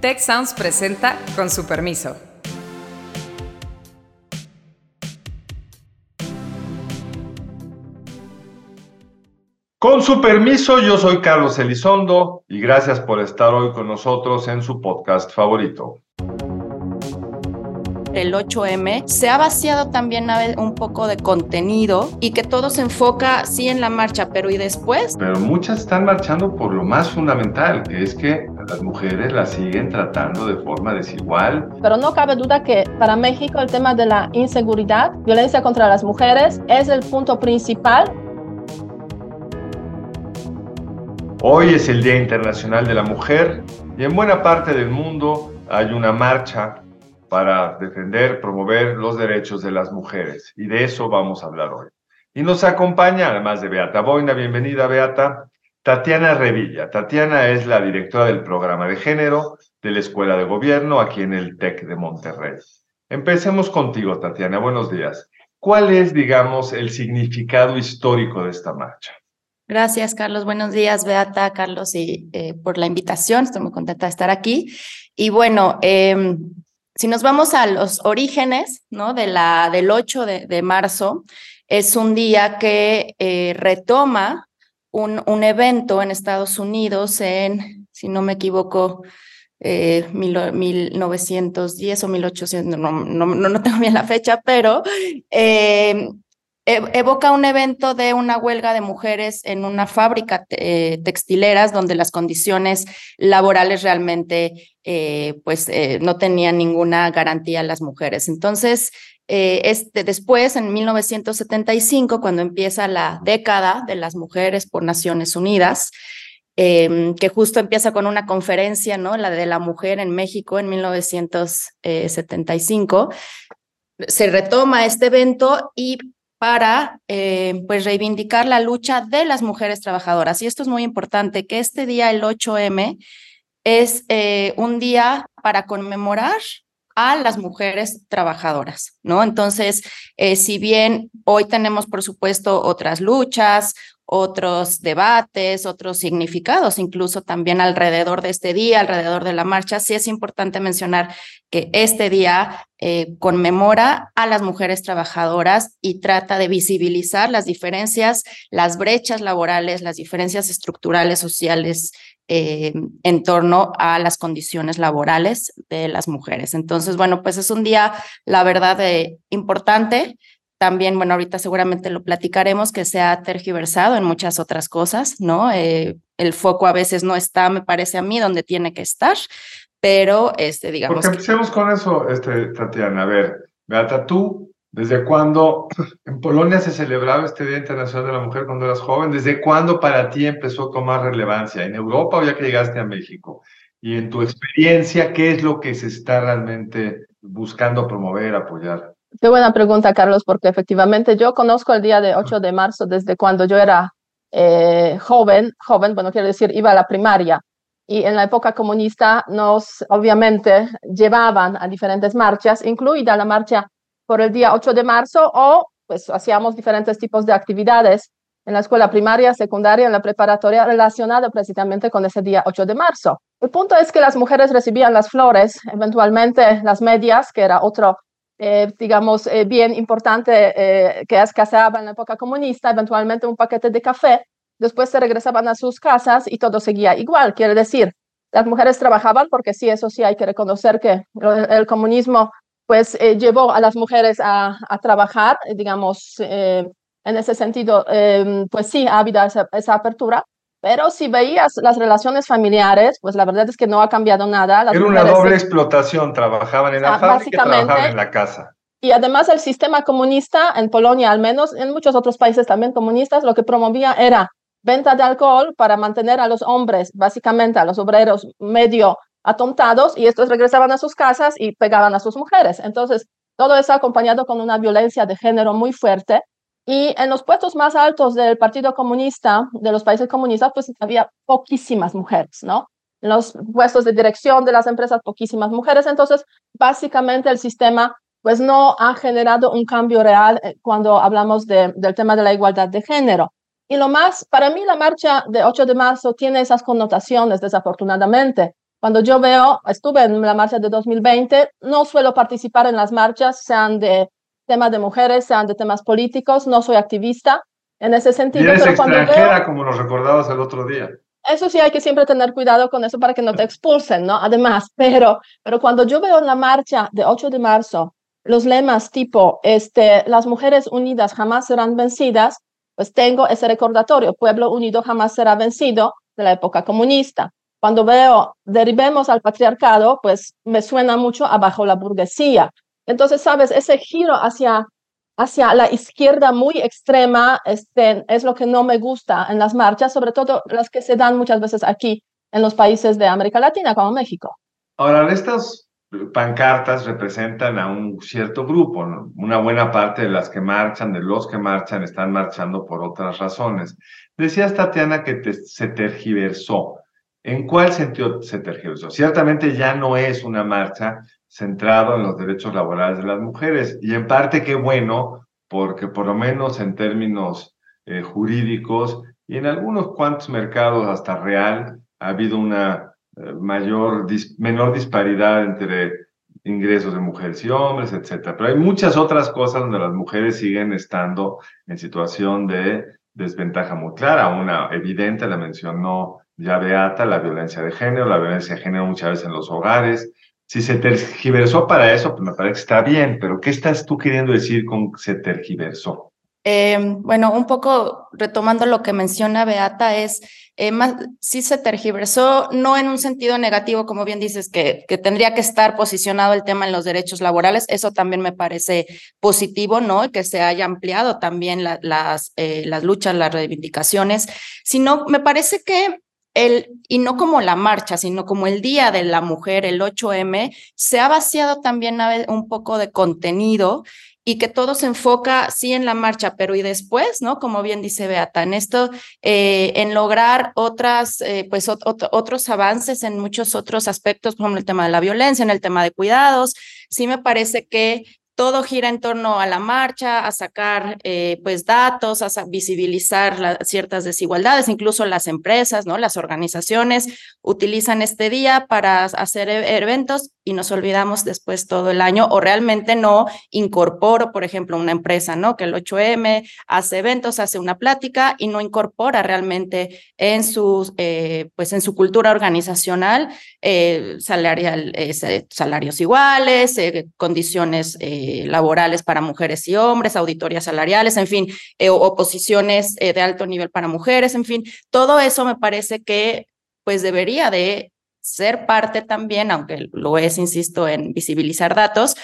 Tech Sounds presenta con su permiso. Con su permiso, yo soy Carlos Elizondo y gracias por estar hoy con nosotros en su podcast favorito el 8M, se ha vaciado también un poco de contenido y que todo se enfoca sí en la marcha, pero ¿y después? Pero muchas están marchando por lo más fundamental, que es que las mujeres las siguen tratando de forma desigual. Pero no cabe duda que para México el tema de la inseguridad, violencia contra las mujeres, es el punto principal Hoy es el Día Internacional de la Mujer y en buena parte del mundo hay una marcha para defender, promover los derechos de las mujeres. Y de eso vamos a hablar hoy. Y nos acompaña, además de Beata Boina, bienvenida Beata, Tatiana Revilla. Tatiana es la directora del programa de género de la Escuela de Gobierno aquí en el TEC de Monterrey. Empecemos contigo, Tatiana. Buenos días. ¿Cuál es, digamos, el significado histórico de esta marcha? Gracias, Carlos. Buenos días, Beata, Carlos, y eh, por la invitación. Estoy muy contenta de estar aquí. Y bueno, eh, si nos vamos a los orígenes ¿no? de la, del 8 de, marzo, es un día que eh, retoma un, un, evento en Estados Unidos en, si no me equivoco, eh, 1910 o 1800, no, no, no, tengo bien la fecha, pero eh, evoca un evento de una huelga de mujeres en una fábrica eh, textileras donde las condiciones laborales realmente eh, pues eh, no tenían ninguna garantía las mujeres. Entonces, este, después, en 1975, cuando empieza la década de las mujeres por Naciones Unidas, em, que justo empieza con una conferencia, ¿no? La de la mujer en México en 1975, se retoma este evento y para eh, pues reivindicar la lucha de las mujeres trabajadoras. Y esto es muy importante, que este día, el 8M, es eh, un día para conmemorar a las mujeres trabajadoras, ¿no? Entonces, eh, si bien hoy tenemos, por supuesto, otras luchas, otros debates, otros significados, incluso también alrededor de este día, alrededor de la marcha. Sí es importante mencionar que este día eh, conmemora a las mujeres trabajadoras y trata de visibilizar las diferencias, las brechas laborales, las diferencias estructurales, sociales eh, en torno a las condiciones laborales de las mujeres. Entonces, bueno, pues es un día, la verdad, eh, importante también, bueno, ahorita seguramente lo platicaremos, que se ha tergiversado en muchas otras cosas, ¿no? Eh, el foco a veces no está, me parece a mí, donde tiene que estar, pero, este, digamos... Porque empecemos con eso, este, Tatiana. A ver, Beata, tú, ¿desde cuándo en Polonia se celebraba este Día Internacional de la Mujer cuando eras joven? ¿Desde cuándo para ti empezó a tomar relevancia? ¿En Europa o ya que llegaste a México? Y en tu experiencia, ¿qué es lo que se está realmente buscando promover, apoyar? Qué buena pregunta, Carlos, porque efectivamente yo conozco el día de 8 de marzo desde cuando yo era eh, joven, joven, bueno, quiero decir, iba a la primaria. Y en la época comunista nos, obviamente, llevaban a diferentes marchas, incluida la marcha por el día 8 de marzo, o pues hacíamos diferentes tipos de actividades en la escuela primaria, secundaria, en la preparatoria, relacionada precisamente con ese día 8 de marzo. El punto es que las mujeres recibían las flores, eventualmente las medias, que era otro eh, digamos, eh, bien importante eh, que escaseaba en la época comunista, eventualmente un paquete de café, después se regresaban a sus casas y todo seguía igual. Quiere decir, las mujeres trabajaban porque sí, eso sí hay que reconocer que el, comunismo pues llevó a las mujeres a, a trabajar, digamos, en ese sentido, pues sí, ha habido esa, esa apertura, pero si veías las relaciones familiares, pues la verdad es que no ha cambiado nada. Era una doble explotación, trabajaban en la ah, fábrica y trabajaban en la casa. Y además el sistema comunista, en Polonia al menos, en muchos otros países también comunistas, lo que promovía era venta de alcohol para mantener a los hombres, básicamente a los obreros medio atontados, y estos regresaban a sus casas y pegaban a sus mujeres. Entonces, todo eso acompañado con una violencia de género muy fuerte y en los puestos más altos del Partido Comunista, de los países comunistas, pues había poquísimas mujeres, ¿no? En los puestos de dirección de las empresas, poquísimas mujeres. Entonces, básicamente el sistema pues no ha generado un cambio real eh, cuando hablamos de, del tema de la igualdad de género. Y lo más, para mí la marcha de 8 de marzo tiene esas connotaciones, desafortunadamente, Cuando yo veo, estuve en la marcha de 2020, no suelo participar en las marchas, sean de temas de mujeres, sean de temas políticos, no soy activista en ese sentido. Y eres pero extranjera, como nos recordabas el otro día. Eso sí hay que siempre tener cuidado con eso para que no te expulsen, ¿no? Además, pero, pero cuando yo veo en la marcha de 8 de marzo los lemas tipo, este, las mujeres unidas jamás serán vencidas, pues tengo ese recordatorio, pueblo unido jamás será vencido de la época comunista. Cuando veo derribemos al patriarcado, pues me suena mucho abajo la burguesía. Entonces, sabes, ese giro hacia, hacia la izquierda muy extrema este, es lo que no me gusta en las marchas, sobre todo las que se dan muchas veces aquí en los países de América Latina, como México. Ahora, estas pancartas representan a un cierto grupo, una buena parte de las que marchan, de los que marchan, están marchando por otras razones. Decías, Tatiana, que se tergiversó. ¿En cuál sentido se tergiversó? Ciertamente ya no es una marcha centrada en los derechos laborales de las mujeres y en parte qué bueno, porque por lo menos en términos eh, jurídicos y en algunos cuantos mercados hasta real ha habido una eh, mayor, menor disparidad entre ingresos de mujeres y hombres, etcétera. Pero hay muchas otras cosas donde las mujeres siguen estando en situación de desventaja muy clara. Una evidente la mencionó ya Beata, la violencia de género, la violencia de género muchas veces en los hogares. Si se tergiversó para eso, pues me parece que está bien, pero ¿qué estás tú queriendo decir con se tergiversó? Eh, bueno, un poco retomando lo que menciona Beata, es eh, más, sí se tergiversó, no en un sentido negativo, como bien dices, que, que tendría que estar posicionado el tema en los derechos laborales, eso también me parece positivo, ¿no? Que se haya ampliado también las, eh, las luchas, las reivindicaciones, sino me parece que el, y no como la marcha, sino como el Día de la Mujer, el 8M, se ha vaciado también un poco de contenido y que todo se enfoca, sí, en la marcha, pero y después, ¿no? Como bien dice Beata, en esto, eh, en lograr otras, eh, pues otros avances en muchos otros aspectos, como el tema de la violencia, en el tema de cuidados. Sí me parece que todo gira en torno a la marcha, a sacar eh, pues datos, a visibilizar ciertas desigualdades, incluso las empresas, ¿no? Las organizaciones utilizan este día para hacer e-, eventos y nos olvidamos después todo el año o realmente no incorporo, por ejemplo, una empresa, ¿no? Que el 8M hace eventos, hace una plática y no incorpora realmente en sus, eh, pues en su cultura organizacional eh, salarial, salarios iguales, condiciones eh, laborales para mujeres y hombres, auditorías salariales, en fin, eh, oposiciones eh, de alto nivel para mujeres, en fin, todo eso me parece que pues debería de ser parte también, aunque lo es, insisto, en visibilizar datos,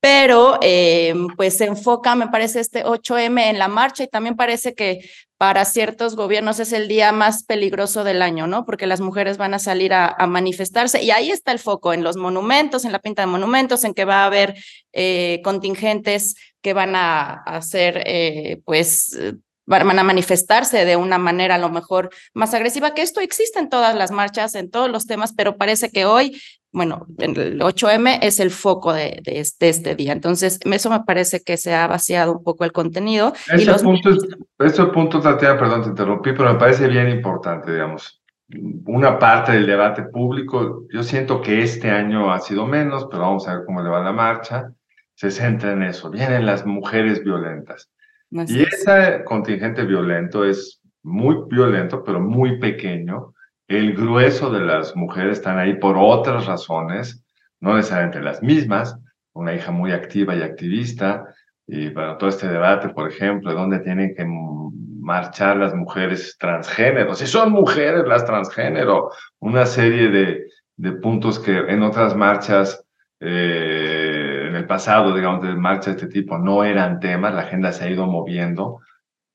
pero pues se enfoca, me parece, este 8M en la marcha y también parece que para ciertos gobiernos es el día más peligroso del año, ¿no? Porque las mujeres van a salir a, manifestarse y ahí está el foco, en los monumentos, en la pinta de monumentos, en que va a haber eh, contingentes que van a hacer, eh, pues, van a manifestarse de una manera a lo mejor más agresiva, que esto existe en todas las marchas, en todos los temas, pero parece que hoy bueno, el 8M es el foco de, este, este, día. Entonces, eso me parece que se ha vaciado un poco el contenido. Ese, y punto, ese punto, Tatiana, perdón, te interrumpí, pero me parece bien importante, digamos. Una parte del debate público, yo siento que este año ha sido menos, pero vamos a ver cómo le va la marcha, se centra en eso. Vienen las mujeres violentas. y ese contingente violento es muy violento, pero muy pequeño el grueso de las mujeres están ahí por otras razones, no necesariamente las mismas, una hija muy activa y activista, y para todo este debate, por ejemplo, dónde tienen que marchar las mujeres transgénero, si son mujeres las transgénero, una serie de, de puntos que en otras marchas, eh, en el pasado, digamos, de marchas de este tipo, no eran temas, la agenda se ha ido moviendo,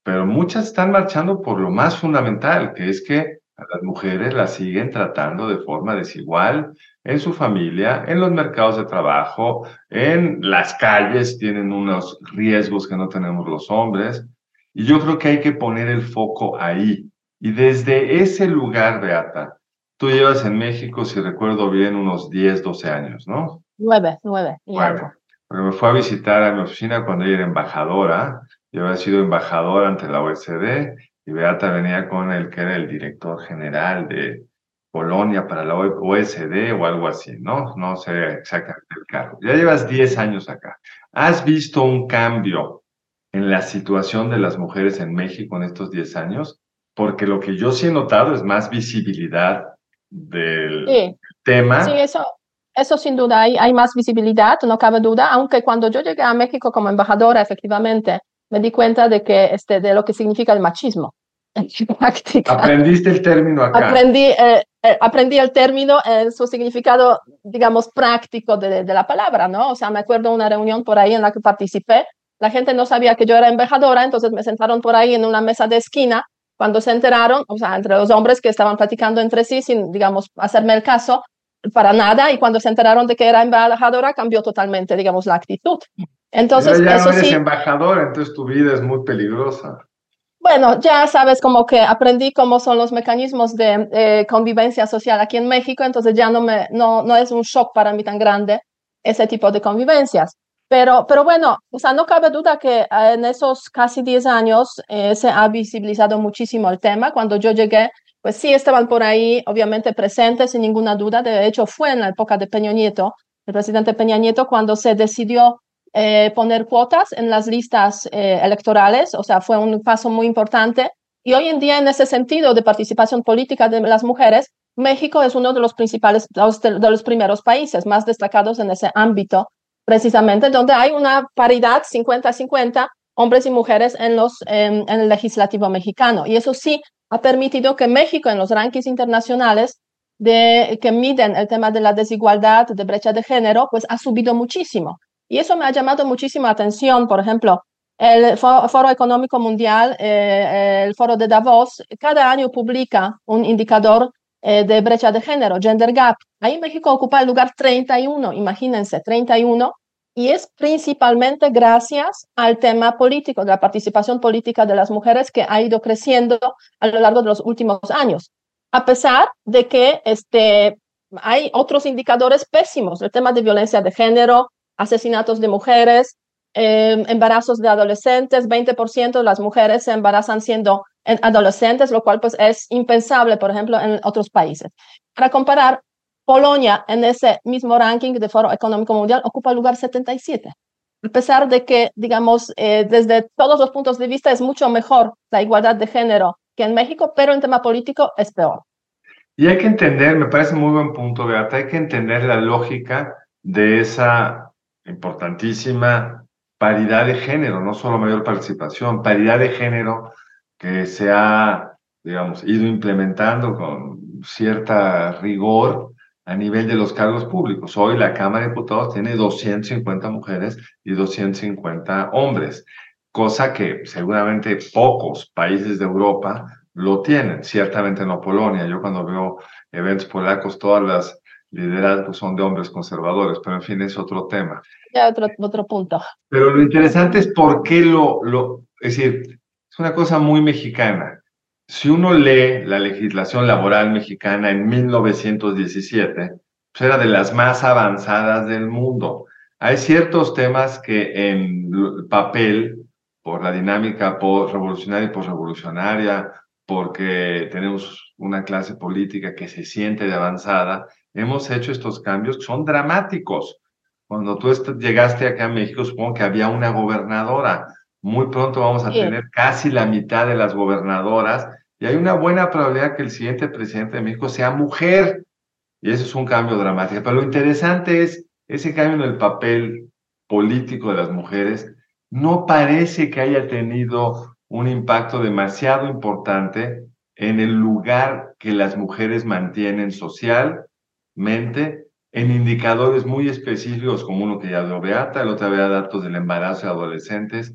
pero muchas están marchando por lo más fundamental, que es que a las mujeres las siguen tratando de forma desigual en su familia, en los mercados de trabajo, en las calles, tienen unos riesgos que no tenemos los hombres. Y yo creo que hay que poner el foco ahí. Y desde ese lugar, Beata, tú llevas en México, si recuerdo bien, unos 10, 12 años, ¿no? Nueve, nueve. Bueno, porque me fue a visitar a mi oficina cuando ella era embajadora. Yo había sido embajadora ante la OECD y Beata venía con el que era el director general de, Polonia para la OSD o algo así, ¿no? No sé exactamente el cargo. Ya llevas 10 años acá. ¿Has visto un cambio en la situación de las mujeres en México en estos 10 años? Porque lo que yo sí he notado es más visibilidad del tema. Sí, eso, eso sin duda, hay, hay más visibilidad, no cabe duda, aunque cuando yo llegué a México como embajadora, efectivamente, me di cuenta de, que, este, de lo que significa el machismo. Aprendiste el término acá. Aprendí, eh, eh, aprendí el término en su significado, digamos, práctico de, de, la palabra, ¿no? O sea, me acuerdo una reunión por ahí en la que participé. La gente no sabía que yo era embajadora, entonces me sentaron por ahí en una mesa de esquina. Cuando se enteraron, o sea, entre los hombres que estaban platicando entre sí, sin, digamos, hacerme el caso, para nada, y cuando se enteraron de que era embajadora, cambió totalmente, digamos, la actitud. Entonces, Pero ya eso no eres sí, embajadora, entonces tu vida es muy peligrosa. Bueno, ya sabes como que aprendí cómo son los mecanismos de eh, convivencia social aquí en México, entonces ya no, me, no, no es un shock para mí tan grande ese tipo de convivencias. Pero, pero bueno, o sea, no cabe duda que eh, en esos casi 10 años eh, se ha visibilizado muchísimo el tema. Cuando yo llegué, pues sí estaban por ahí, obviamente presentes, sin ninguna duda. De hecho, fue en la época de Peña Nieto, el presidente Peña Nieto, cuando se decidió eh, poner cuotas en las listas eh, electorales, o sea, fue un paso muy importante. Y hoy en día, en ese sentido de participación política de las mujeres, México es uno de los principales, de los primeros países más destacados en ese ámbito, precisamente donde hay una paridad 50-50 hombres y mujeres en, los, en, el legislativo mexicano. Y eso sí ha permitido que México en los rankings internacionales de, que miden el tema de la desigualdad, de brecha de género, pues ha subido muchísimo. Y eso me ha llamado muchísima atención. Por ejemplo, el Foro Económico Mundial, eh, el Foro de Davos, cada año publica un indicador eh, de brecha de género, gender gap. Ahí México ocupa el lugar 31, imagínense, 31. Y es principalmente gracias al tema político, de la participación política de las mujeres que ha ido creciendo a lo largo de los últimos años. A pesar de que este, hay otros indicadores pésimos, el tema de violencia de género, asesinatos de mujeres, eh, embarazos de adolescentes, 20% de las mujeres se embarazan siendo adolescentes, lo cual pues es impensable, por ejemplo, en otros países. Para comparar, Polonia en ese mismo ranking de Foro Económico Mundial ocupa el lugar 77. A pesar de que, digamos, eh, desde todos los puntos de vista es mucho mejor la igualdad de género que en México, pero en tema político es peor. Y hay que entender, me parece muy buen punto, Beata, hay que entender la lógica de esa importantísima paridad de género, no solo mayor participación, paridad de género que se ha, digamos, ido implementando con cierta rigor a nivel de los cargos públicos. Hoy la Cámara de Diputados tiene 250 mujeres y 250 hombres, cosa que seguramente pocos países de Europa lo tienen, ciertamente no Polonia. Yo cuando veo eventos polacos, todas las liderazgos son de hombres conservadores, pero en fin, es otro tema. Ya otro, otro punto. Pero lo interesante es por qué lo, lo, es decir, es una cosa muy mexicana. Si uno lee la legislación laboral mexicana en 1917, pues era de las más avanzadas del mundo. Hay ciertos temas que en papel, por la dinámica revolucionaria y posrevolucionaria, porque tenemos una clase política que se siente de avanzada, hemos hecho estos cambios que son dramáticos. Cuando tú llegaste acá a México, supongo que había una gobernadora. Muy pronto vamos a sí. tener casi la mitad de las gobernadoras y hay una buena probabilidad que el siguiente presidente de México sea mujer. Y eso es un cambio dramático. Pero lo interesante es ese cambio en el papel político de las mujeres. No parece que haya tenido un impacto demasiado importante en el lugar que las mujeres mantienen socialmente en indicadores muy específicos como uno que ya dio Beata, el otro había datos del embarazo de adolescentes,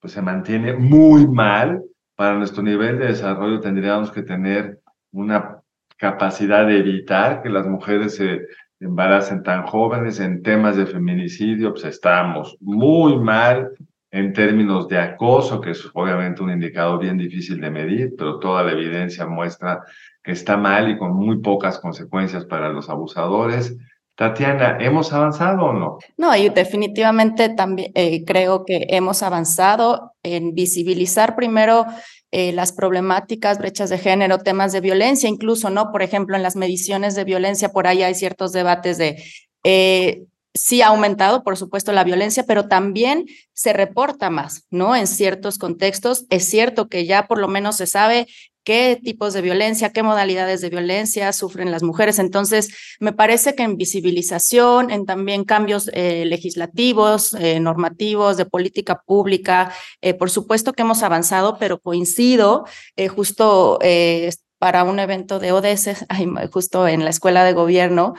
pues se mantiene muy mal. Para nuestro nivel de desarrollo tendríamos que tener una capacidad de evitar que las mujeres se embaracen tan jóvenes en temas de feminicidio, pues estamos muy mal en términos de acoso, que es obviamente un indicador bien difícil de medir, pero toda la evidencia muestra que está mal y con muy pocas consecuencias para los abusadores. Tatiana, ¿hemos avanzado o no? No, definitivamente también eh, creo que hemos avanzado en visibilizar primero eh, las problemáticas, brechas de género, temas de violencia, incluso, ¿no? Por ejemplo, en las mediciones de violencia, por ahí hay ciertos debates de eh, sí ha aumentado, por supuesto, la violencia, pero también se reporta más, ¿no? En ciertos contextos. Es cierto que ya por lo menos se sabe qué tipos de violencia, qué modalidades de violencia sufren las mujeres. Entonces, me parece que en visibilización, en también cambios eh, legislativos, eh, normativos, de política pública, eh, por supuesto que hemos avanzado, pero coincido justo para un evento de ODS, justo en la escuela de gobierno,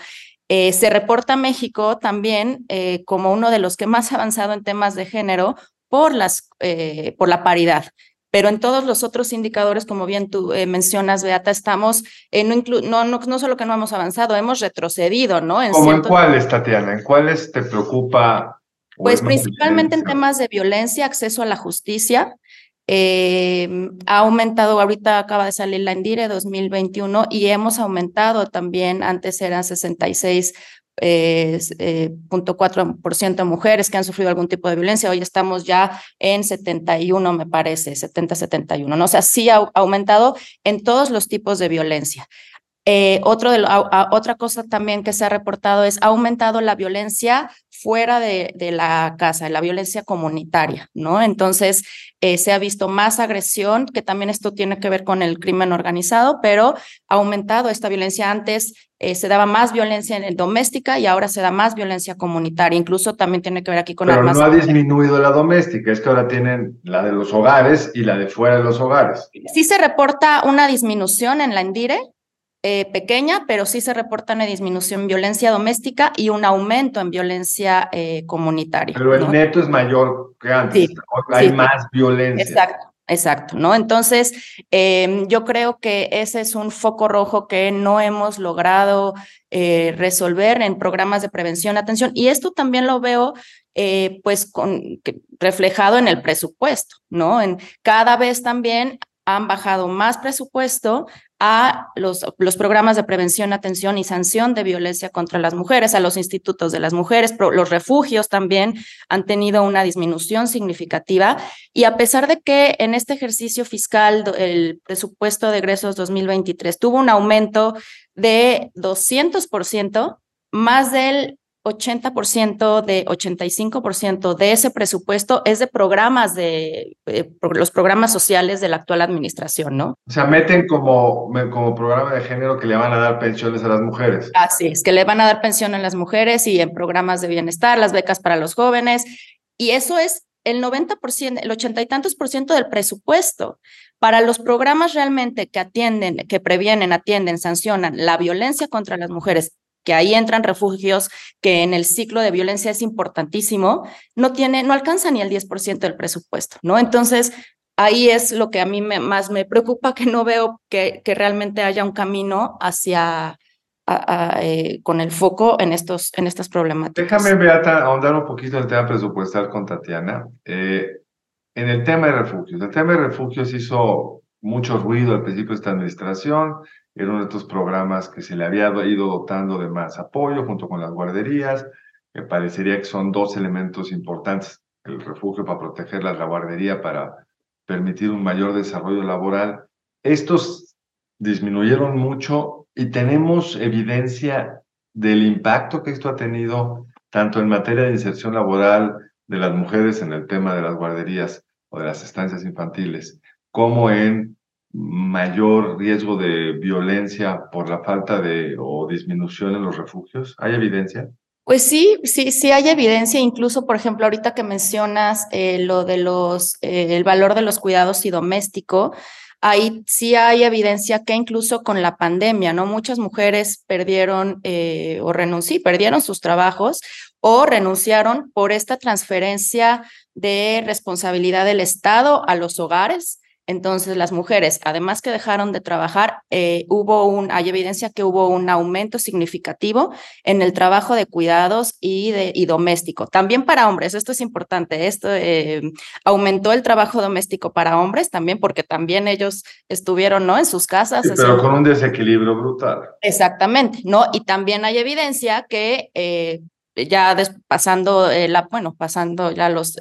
eh, se reporta México también eh, como uno de los que más ha avanzado en temas de género por, las, eh, por la paridad. Pero en todos los otros indicadores, como bien tú mencionas, Beata, estamos, no, no, no, no, solo que no hemos avanzado, hemos retrocedido, ¿no? En ¿Cómo en cuáles, Tatiana? ¿En cuáles te preocupa? Pues principalmente en temas de violencia, acceso a la justicia, eh, ha aumentado, ahorita acaba de salir la Endire 2021 y hemos aumentado también, antes eran 66 eh, eh, de mujeres que han sufrido algún tipo de violencia. Hoy estamos ya en 71, me parece, 70-71. ¿no? O sea, sí ha aumentado en todos los tipos de violencia. Eh, otra cosa también que se ha reportado es ha aumentado la violencia fuera de, de la casa, la violencia comunitaria, ¿no? Entonces, eh, se ha visto más agresión, que también esto tiene que ver con el crimen organizado, pero ha aumentado esta violencia. Antes eh, se daba más violencia en el doméstica y ahora se da más violencia comunitaria. Incluso también tiene que ver aquí con pero no ha disminuido la doméstica, es que ahora tienen la de los hogares y la de fuera de los hogares. Sí se reporta una disminución en la Endire, eh, pequeña, pero sí se reporta una disminución en violencia doméstica y un aumento en violencia eh, comunitaria. Pero el neto es mayor que antes, hay más violencia. Exacto. Exacto, ¿no? Entonces, em, yo creo que ese es un foco rojo que no hemos logrado eh, resolver en programas de prevención, atención, y esto también lo veo pues con, reflejado en el presupuesto, ¿no? En cada vez también han bajado más presupuesto a los, los, programas de prevención, atención y sanción de violencia contra las mujeres, a los institutos de las mujeres, los refugios también han tenido una disminución significativa. Y a pesar de que en este ejercicio fiscal el presupuesto de egresos 2023 tuvo un aumento de 200%, más del 80% de 85% de ese presupuesto es de programas de eh, los programas sociales de la actual administración, ¿no? O sea, meten como, como programa de género que le van a dar pensiones a las mujeres. Así es, que le van a dar pensión a las mujeres y en programas de bienestar, las becas para los jóvenes. Y eso es el 90%, el 80 y tantos por ciento del presupuesto. Para los programas realmente que atienden, que previenen, atienden, sancionan la violencia contra las mujeres que ahí entran refugios, que en el ciclo de violencia es importantísimo, no tiene, no alcanza ni el 10% del presupuesto, ¿no? Entonces, ahí es lo que a mí me, más me preocupa, que no veo que, que realmente haya un camino hacia, eh, con el foco en, estos, en estas problemáticas. Déjame, Beata, ahondar un poquito en el tema presupuestal con Tatiana. Eh, en el tema de refugios, el tema de refugios hizo mucho ruido al principio de esta administración, era uno de estos programas que se le había ido dotando de más apoyo junto con las guarderías. Me parecería que son dos elementos importantes, el refugio para protegerlas, la guardería para permitir un mayor desarrollo laboral. Estos disminuyeron mucho y tenemos evidencia del impacto que esto ha tenido tanto en materia de inserción laboral de las mujeres en el tema de las guarderías o de las estancias infantiles, como en mayor riesgo de violencia por la falta de o disminución en los refugios? ¿Hay evidencia? Pues sí, sí, sí hay evidencia, incluso, por ejemplo, ahorita que mencionas eh, lo de los, eh, el valor de los cuidados y doméstico, ahí sí hay evidencia que incluso con la pandemia, ¿no? Muchas mujeres perdieron eh, o renunciaron, perdieron sus trabajos o renunciaron por esta transferencia de responsabilidad del Estado a los hogares entonces, las mujeres, además que dejaron de trabajar, eh, hubo un, hay evidencia que hubo un aumento significativo en el trabajo de cuidados y, de, y doméstico. También para hombres, esto es importante, esto eh, aumentó el trabajo doméstico para hombres también, porque también ellos estuvieron, ¿no? En sus casas. pero con un desequilibrio brutal. Exactamente, ¿no? Y también hay evidencia que eh, ya pasando la, bueno, pasando ya los,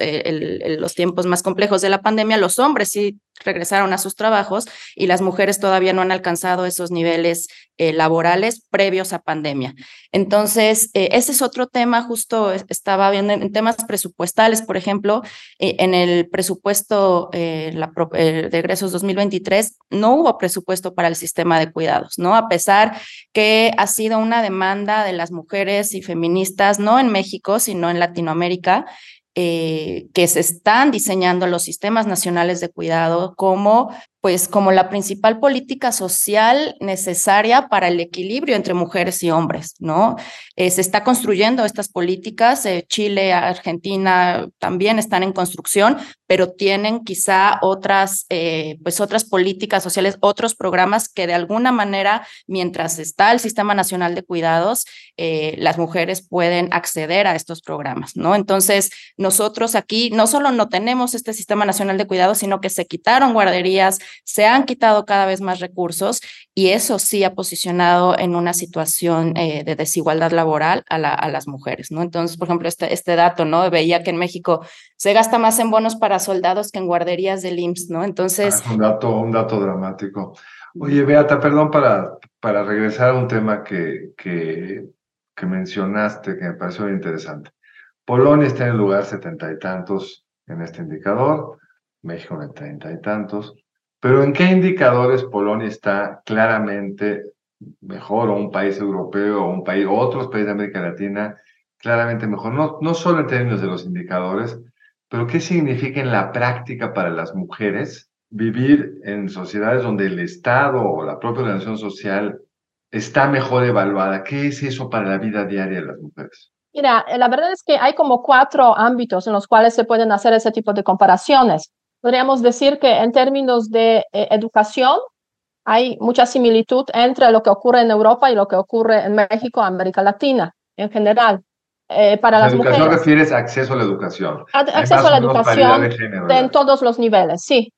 los tiempos más complejos de la pandemia, los hombres sí regresaron a sus trabajos y las mujeres todavía no han alcanzado esos niveles eh, laborales previos a pandemia. Entonces, eh, ese es otro tema, justo estaba viendo en, temas presupuestales, por ejemplo, eh, en el presupuesto de egresos 2023 no hubo presupuesto para el sistema de cuidados, ¿no? A pesar que ha sido una demanda de las mujeres y feministas, no en México, sino en Latinoamérica, eh, que se están diseñando los sistemas nacionales de cuidado como pues como la principal política social necesaria para el equilibrio entre mujeres y hombres, ¿no? Eh, se está construyendo estas políticas, eh, Chile, Argentina también están en construcción, pero tienen quizá otras, eh, pues otras políticas sociales, otros programas que de alguna manera, mientras está el Sistema Nacional de Cuidados, las mujeres pueden acceder a estos programas, ¿no? Entonces, nosotros aquí no solo no tenemos este Sistema Nacional de Cuidados, sino que se quitaron guarderías, se han quitado cada vez más recursos y eso sí ha posicionado en una situación eh, de desigualdad laboral a, las mujeres, ¿no? Entonces, por ejemplo, este, este dato, ¿no? Veía que en México se gasta más en bonos para soldados que en guarderías del IMSS, ¿no? Entonces... Ah, un, dato, un dato dramático. Oye, Beata, perdón para, para regresar a un tema que, que, que mencionaste, que me pareció interesante. Polonia está en el lugar setenta y tantos en este indicador, México en el treinta y tantos. Pero ¿en qué indicadores Polonia está claramente mejor o un país europeo o un país, otros países de América Latina claramente mejor? No, no solo en términos de los indicadores, pero ¿qué significa en la práctica para las mujeres vivir en sociedades donde el Estado o la propia organización social está mejor evaluada? ¿Qué es eso para la vida diaria de las mujeres? Mira, la verdad es que hay como cuatro ámbitos en los cuales se pueden hacer ese tipo de comparaciones podríamos decir que en términos de eh, educación hay mucha similitud entre lo que ocurre en Europa y lo que ocurre en México, América Latina en general. Eh, para la las educación mujeres. refieres acceso a la educación. acceso a la educación en todos los niveles, sí.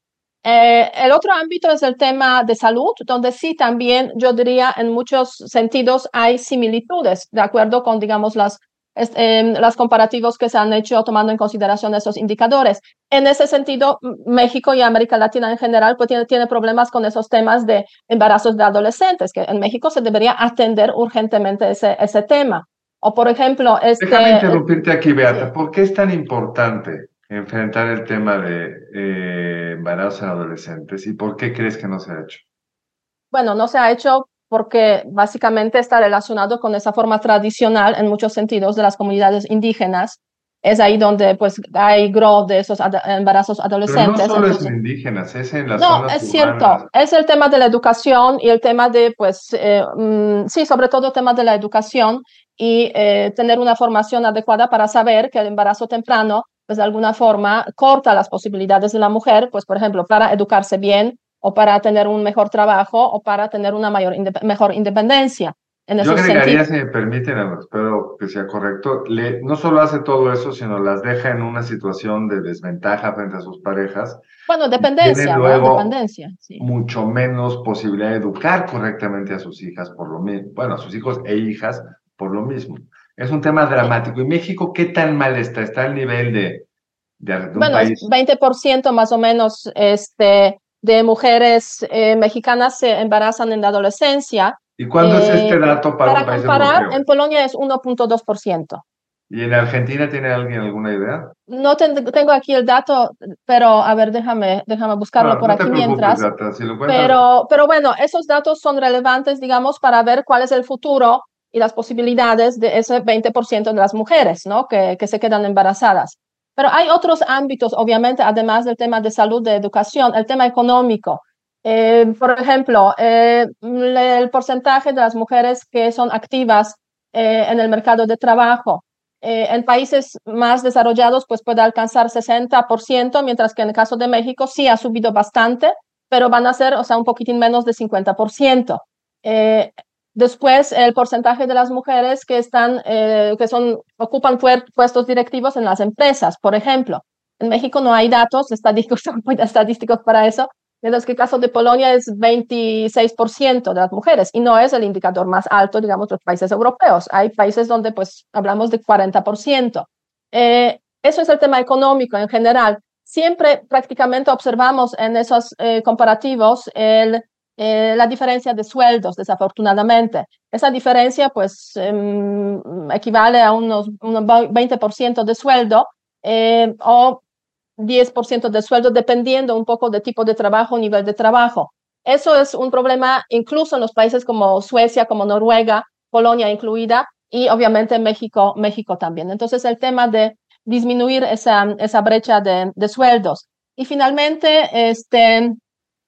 Eh, el otro ámbito es el tema de salud, donde sí también yo diría en muchos sentidos hay similitudes, de acuerdo con, digamos, las eh, los comparativos que se han hecho tomando en consideración esos indicadores. En ese sentido, México y América Latina en general pues tiene, tiene problemas con esos temas de embarazos de adolescentes, que en México se debería atender urgentemente ese, ese tema. O por ejemplo, este, Déjame interrumpirte aquí, Beata. ¿Por qué es tan importante enfrentar el tema de eh, embarazos en adolescentes y por qué crees que no se ha hecho? Bueno, no se ha hecho porque básicamente está relacionado con esa forma tradicional en muchos sentidos de las comunidades indígenas. Es ahí donde pues hay growth de esos embarazos adolescentes. Pero no solo es indígenas, es en las No, es cierto. Es el tema de la educación y el tema de, pues, eh, mm, sí, sobre todo el tema de la educación y eh, tener una formación adecuada para saber que el embarazo temprano, pues, de alguna forma corta las posibilidades de la mujer, pues, por ejemplo, para educarse bien, o para tener un mejor trabajo o para tener una mayor mejor independencia. En Yo agregaría, si me permiten, espero que sea correcto, le, no solo hace todo eso, sino las deja en una situación de desventaja frente a sus parejas. Bueno, dependencia, luego dependencia. Mucho menos posibilidad de educar correctamente a sus hijas, por lo mismo, bueno, a sus hijos e hijas por lo mismo. Es un tema dramático. ¿Y México qué tan mal está? ¿Está al nivel de, de, un bueno, país? 20% más o menos este, de mujeres eh, mexicanas se embarazan en la adolescencia. ¿Y cuándo es este eh, dato para, para comparar? En Polonia es 1.2%. ¿Y en Argentina tiene alguien alguna idea? No tengo aquí el dato, pero a ver, déjame, déjame buscarlo por aquí mientras. pero, pero bueno, esos datos son relevantes, digamos, para ver cuál es el futuro y las posibilidades de ese 20% de las mujeres, ¿no? Que, que se quedan embarazadas. Pero hay otros ámbitos, obviamente, además del tema de salud, de educación, el tema económico. Eh, por ejemplo, eh, el porcentaje de las mujeres que son activas eh, en el mercado de trabajo. en países más desarrollados, pues puede alcanzar 60%, mientras que en el caso de México sí ha subido bastante, pero van a ser, o sea, un poquitín menos de 50%. Después, el porcentaje de las mujeres que, están, eh, que son, ocupan puestos directivos en las empresas, por ejemplo. En México no hay datos estadísticos, estadísticos para eso, mientras que el caso de Polonia es 26% de las mujeres y no es el indicador más alto, digamos, de los países europeos. Hay países donde pues hablamos de 40%. Eh, eso es el tema económico en general. siempre prácticamente observamos en esos comparativos el eh, la diferencia de sueldos, desafortunadamente. Esa diferencia, pues, em, equivale a unos, unos 20% de sueldo eh, o 10% de sueldo, dependiendo un poco de tipo de trabajo, nivel de trabajo. Eso es un problema incluso en los países como Suecia, como Noruega, Polonia incluida, y obviamente México, México también. Entonces, el tema de disminuir esa, esa brecha de, de sueldos. Y finalmente, este,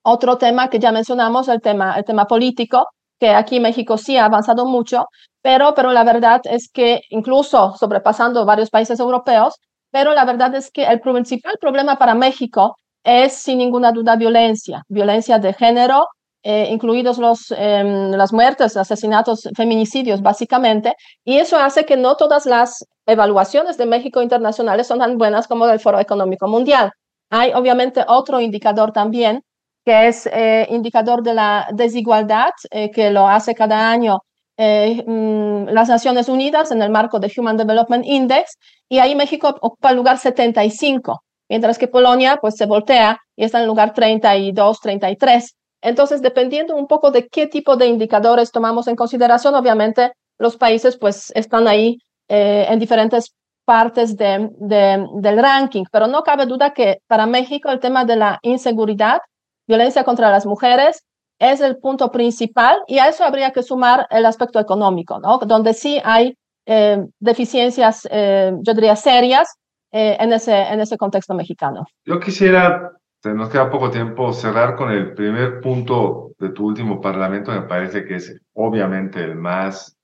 otro tema que ya mencionamos, el tema, el tema político, que aquí México sí ha avanzado mucho, pero, pero la verdad es que incluso sobrepasando varios países europeos, pero la verdad es que el principal problema para México es sin ninguna duda violencia, violencia de género, eh, incluidos los, em, las muertes, asesinatos, feminicidios, básicamente, y eso hace que no todas las evaluaciones de México internacionales son tan buenas como del Foro Económico Mundial. Hay obviamente otro indicador también, que es eh, indicador de la desigualdad, eh, que lo hace cada año eh, mm, las Naciones Unidas en el marco de Human Development Index, y ahí México ocupa el lugar 75, mientras que Polonia pues se voltea y está en el lugar 32, 33. Entonces, dependiendo un poco de qué tipo de indicadores tomamos en consideración, obviamente los países pues están ahí en diferentes partes de, del ranking, pero no cabe duda que para México el tema de la inseguridad violencia contra las mujeres es el punto principal y a eso habría que sumar el aspecto económico, ¿no? donde sí hay eh, deficiencias, eh, yo diría, serias eh, en, ese, en ese contexto mexicano. Yo quisiera, nos queda poco tiempo, cerrar con el primer punto de tu último parlamento, me parece que es obviamente el más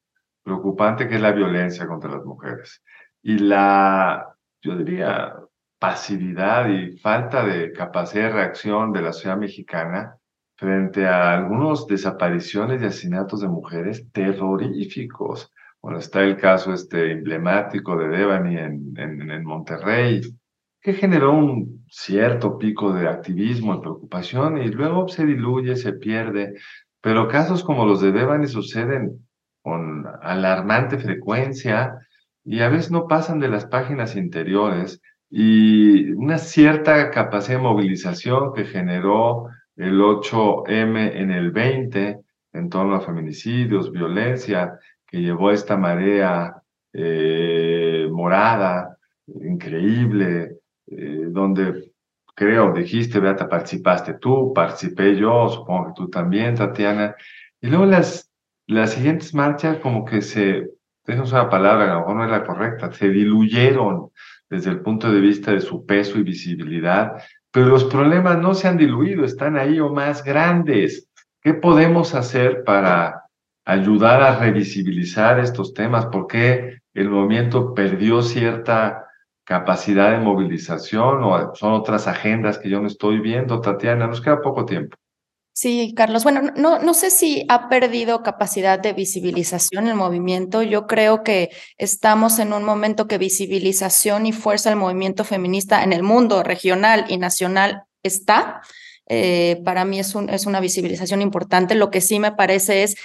preocupante, que es la violencia contra las mujeres. Y la, yo diría, pasividad y falta de capacidad de reacción de la sociedad mexicana frente a algunos desapariciones y asesinatos de mujeres terroríficos. Bueno, está el caso este emblemático de Devani en, en, en Monterrey, que generó un cierto pico de activismo y preocupación y luego se diluye, se pierde. Pero casos como los de Devani suceden con alarmante frecuencia y a veces no pasan de las páginas interiores y una cierta capacidad de movilización que generó el 8M en el 20 en torno a feminicidios, violencia, que llevó a esta marea eh, morada, increíble, eh, donde creo, dijiste, Beata, participaste tú, participé yo, supongo que tú también, Tatiana, y luego las, las siguientes marchas como que se, tenemos una palabra, a lo mejor no es la correcta, se diluyeron, desde el punto de vista de su peso y visibilidad, pero los problemas no se han diluido, están ahí o más grandes. ¿Qué podemos hacer para ayudar a revisibilizar estos temas? ¿Por qué el movimiento perdió cierta capacidad de movilización o son otras agendas que yo no estoy viendo? Tatiana, nos queda poco tiempo. Sí, Carlos. Bueno, no, no sé si ha perdido capacidad de visibilización el movimiento. Yo creo que estamos en un momento que visibilización y fuerza del movimiento feminista en el mundo regional y nacional está. Eh, para mí es, un, es una visibilización importante. Lo que sí me parece es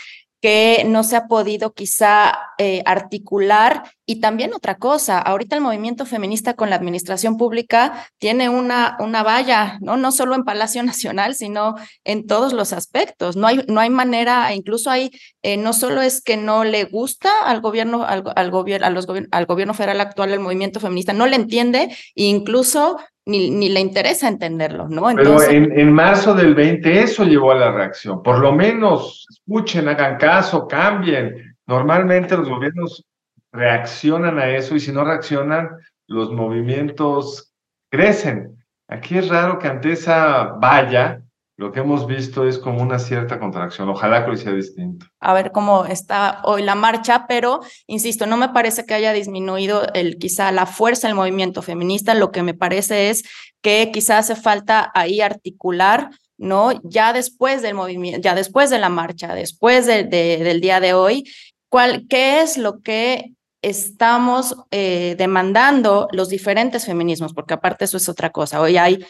que no se ha podido quizá eh, articular. Y también otra cosa, ahorita el movimiento feminista con la administración pública tiene una, una valla, ¿no? no solo en Palacio Nacional, sino en todos los aspectos. No hay, no hay manera, incluso hay, eh, no solo es que no le gusta al gobierno, al, al, gobierno, a los, al gobierno federal actual el movimiento feminista, no le entiende, e incluso ni, ni le interesa entenderlo, ¿no? Entonces... Pero en, en, marzo del 20 eso llevó a la reacción. Por lo menos escuchen, hagan caso, cambien. Normalmente los gobiernos reaccionan a eso y si no reaccionan, los movimientos crecen. Aquí es raro que ante esa valla lo que hemos visto es como una cierta contracción. Ojalá que hoy sea distinto. A ver cómo está hoy la marcha, pero insisto, no me parece que haya disminuido el, quizá la fuerza del movimiento feminista. Lo que me parece es que quizá hace falta ahí articular, ¿no? Ya después del movimiento, ya después de la marcha, después de, de, del día de hoy, ¿cuál, ¿qué es lo que estamos eh, demandando los diferentes feminismos? Porque aparte eso es otra cosa. Hoy hay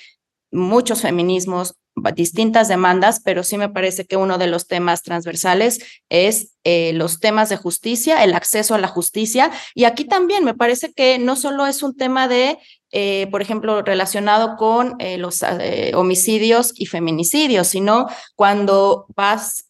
muchos feminismos, distintas demandas, pero sí me parece que uno de los temas transversales es eh, los temas de justicia, el acceso a la justicia. Y aquí también me parece que no solo es un tema de eh, por ejemplo, relacionado con eh, los eh, homicidios y feminicidios, sino cuando vas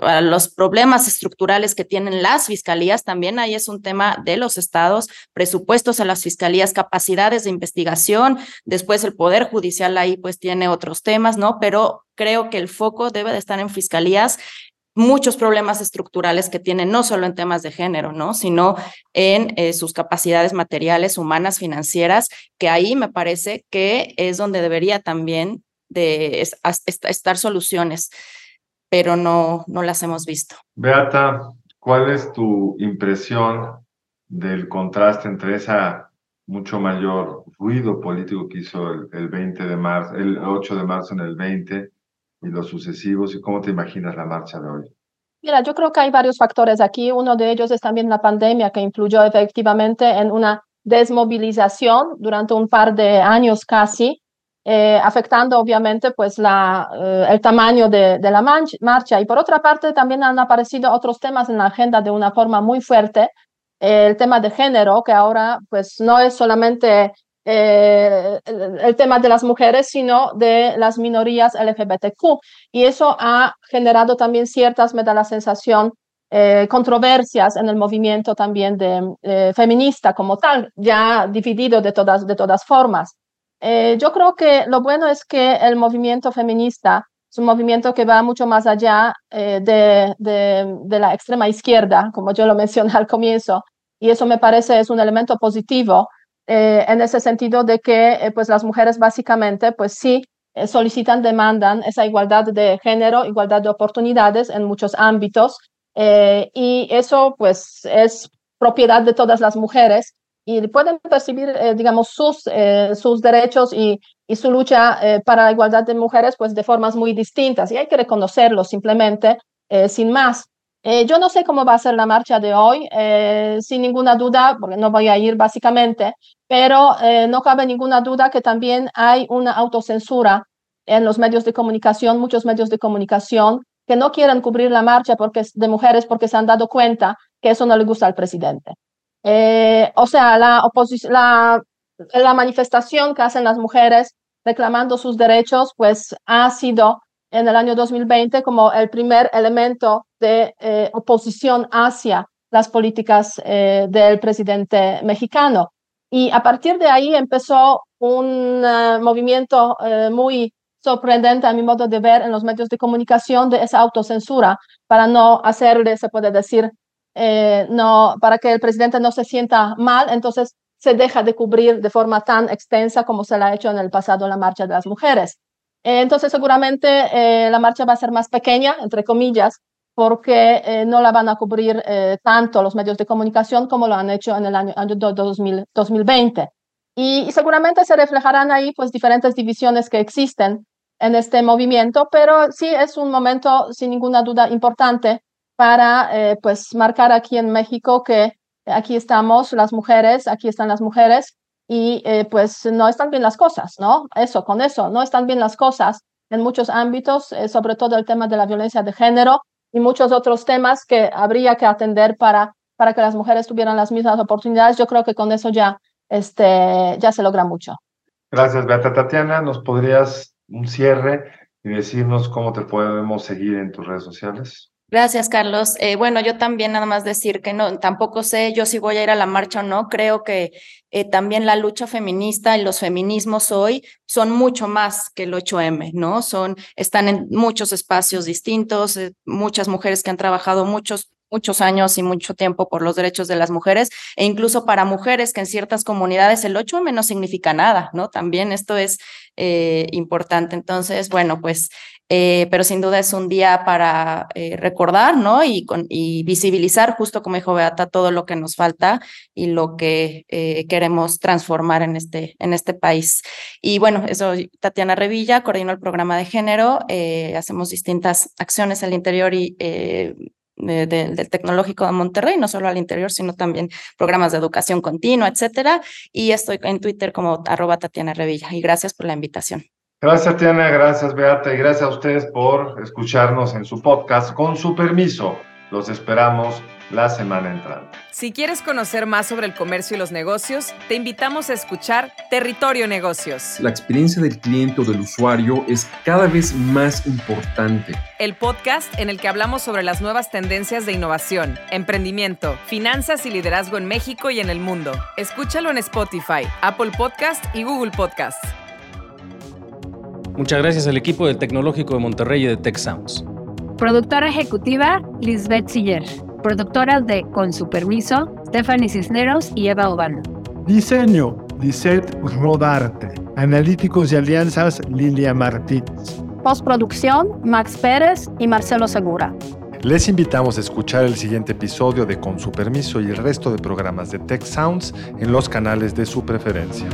a los problemas estructurales que tienen las fiscalías, también ahí es un tema de los estados, presupuestos a las fiscalías, capacidades de investigación, después el Poder Judicial ahí pues tiene otros temas, ¿no? Pero creo que el foco debe de estar en fiscalías muchos problemas estructurales que tienen, no solo en temas de género, ¿no? Sino en eh, sus capacidades materiales, humanas, financieras, que ahí me parece que es donde debería también de estar soluciones, pero no, no las hemos visto. Beata, ¿cuál es tu impresión del contraste entre esa mucho mayor ruido político que hizo el, el 20 de marzo, el 8 de marzo en el 20 y los sucesivos y cómo te imaginas la marcha de hoy? Mira, yo creo que hay varios factores aquí. Uno de ellos es también la pandemia que influyó efectivamente en una desmovilización durante un par de años casi, eh, afectando obviamente pues la, eh, el tamaño de, de la marcha. Y por otra parte también han aparecido otros temas en la agenda de una forma muy fuerte. el tema de género, que ahora pues no es solamente eh, el, tema de las mujeres, sino de las minorías LGBTQ. Y eso ha generado también ciertas, me da la sensación, eh, controversias en el movimiento también de, eh, feminista como tal, ya dividido de todas, de todas formas. yo creo que lo bueno es que el movimiento feminista es un movimiento que va mucho más allá de, de, de la extrema izquierda, como yo lo mencioné al comienzo, y eso me parece es un elemento positivo eh, en ese sentido de que eh, pues las mujeres básicamente pues sí eh, solicitan, demandan esa igualdad de género, igualdad de oportunidades en muchos ámbitos y eso pues es propiedad de todas las mujeres y pueden percibir, digamos, sus, sus derechos y, y su lucha para la igualdad de mujeres pues de formas muy distintas y hay que reconocerlo simplemente sin más. Yo no sé cómo va a ser la marcha de hoy, sin ninguna duda, porque no voy a ir básicamente, pero eh, no cabe ninguna duda que también hay una autocensura en los medios de comunicación, muchos medios de comunicación que no quieren cubrir la marcha porque, de mujeres porque se han dado cuenta que eso no le gusta al presidente. Eh, o sea, la, la, la manifestación que hacen las mujeres reclamando sus derechos, pues ha sido en el año 2020 como el primer elemento de eh, oposición hacia las políticas del presidente mexicano. Y a partir de ahí empezó un eh, movimiento eh, muy sorprendente a mi modo de ver en los medios de comunicación de esa autocensura para no hacerle, se puede decir, eh, no, para que el presidente no se sienta mal, entonces se deja de cubrir de forma tan extensa como se la ha hecho en el pasado la marcha de las mujeres. Entonces seguramente la marcha va a ser más pequeña, entre comillas, porque eh, no la van a cubrir eh, tanto los medios de comunicación como lo han hecho en el año, año 2020. Y, seguramente se reflejarán ahí pues diferentes divisiones que existen en este movimiento, pero sí es un momento sin ninguna duda importante para eh, pues marcar aquí en México que aquí estamos las mujeres, aquí están las mujeres y pues no están bien las cosas, ¿no? Eso, con eso, no están bien las cosas en muchos ámbitos, sobre todo el tema de la violencia de género, y muchos otros temas que habría que atender para, para que las mujeres tuvieran las mismas oportunidades. Yo creo que con eso ya, este, ya se logra mucho. Gracias, Beata. Tatiana, ¿nos podrías un cierre y decirnos cómo te podemos seguir en tus redes sociales? Gracias, Carlos. Eh, bueno, yo también nada más decir que no, tampoco sé yo si voy a ir a la marcha o no. Creo que eh, también la lucha feminista y los feminismos hoy son mucho más que el 8M, ¿no? Son, están en muchos espacios distintos, eh, muchas mujeres que han trabajado muchos muchos años y mucho tiempo por los derechos de las mujeres e incluso para mujeres que en ciertas comunidades el 8M no significa nada, ¿no? También esto es importante. Entonces, bueno, pues eh, pero sin duda es un día para eh, recordar, ¿no? Y, visibilizar, justo como dijo Beata, todo lo que nos falta y lo que eh, queremos transformar en este, en este país. Y bueno, eso, Tatiana Revilla, coordinó el programa de género, hacemos distintas acciones al interior y del Tecnológico de Monterrey, no solo al interior, sino también programas de educación continua, etcétera. Y estoy en Twitter como arroba Tatiana Revilla. Y gracias por la invitación. Gracias, Tiana, gracias, Beata, y gracias a ustedes por escucharnos en su podcast. Con su permiso, Los esperamos la semana entrante. Si quieres conocer más sobre el comercio y los negocios, te invitamos a escuchar Territorio Negocios. La experiencia del cliente o del usuario es cada vez más importante. El podcast en el que hablamos sobre las nuevas tendencias de innovación, emprendimiento, finanzas y liderazgo en México y en el mundo. Escúchalo en Spotify, Apple Podcast y Google Podcast. Muchas gracias al equipo del Tecnológico de Monterrey y de Tech Sounds. Productora ejecutiva Lisbeth Siller. Productoras de Con su permiso, Stephanie Cisneros y Eva Obano. Diseño, Lisette Rodarte. Analíticos y alianzas, Lilia Martínez. Postproducción, Max Pérez y Marcelo Segura. Les invitamos a escuchar el siguiente episodio de Con su permiso y el resto de programas de Tech Sounds en los canales de su preferencia.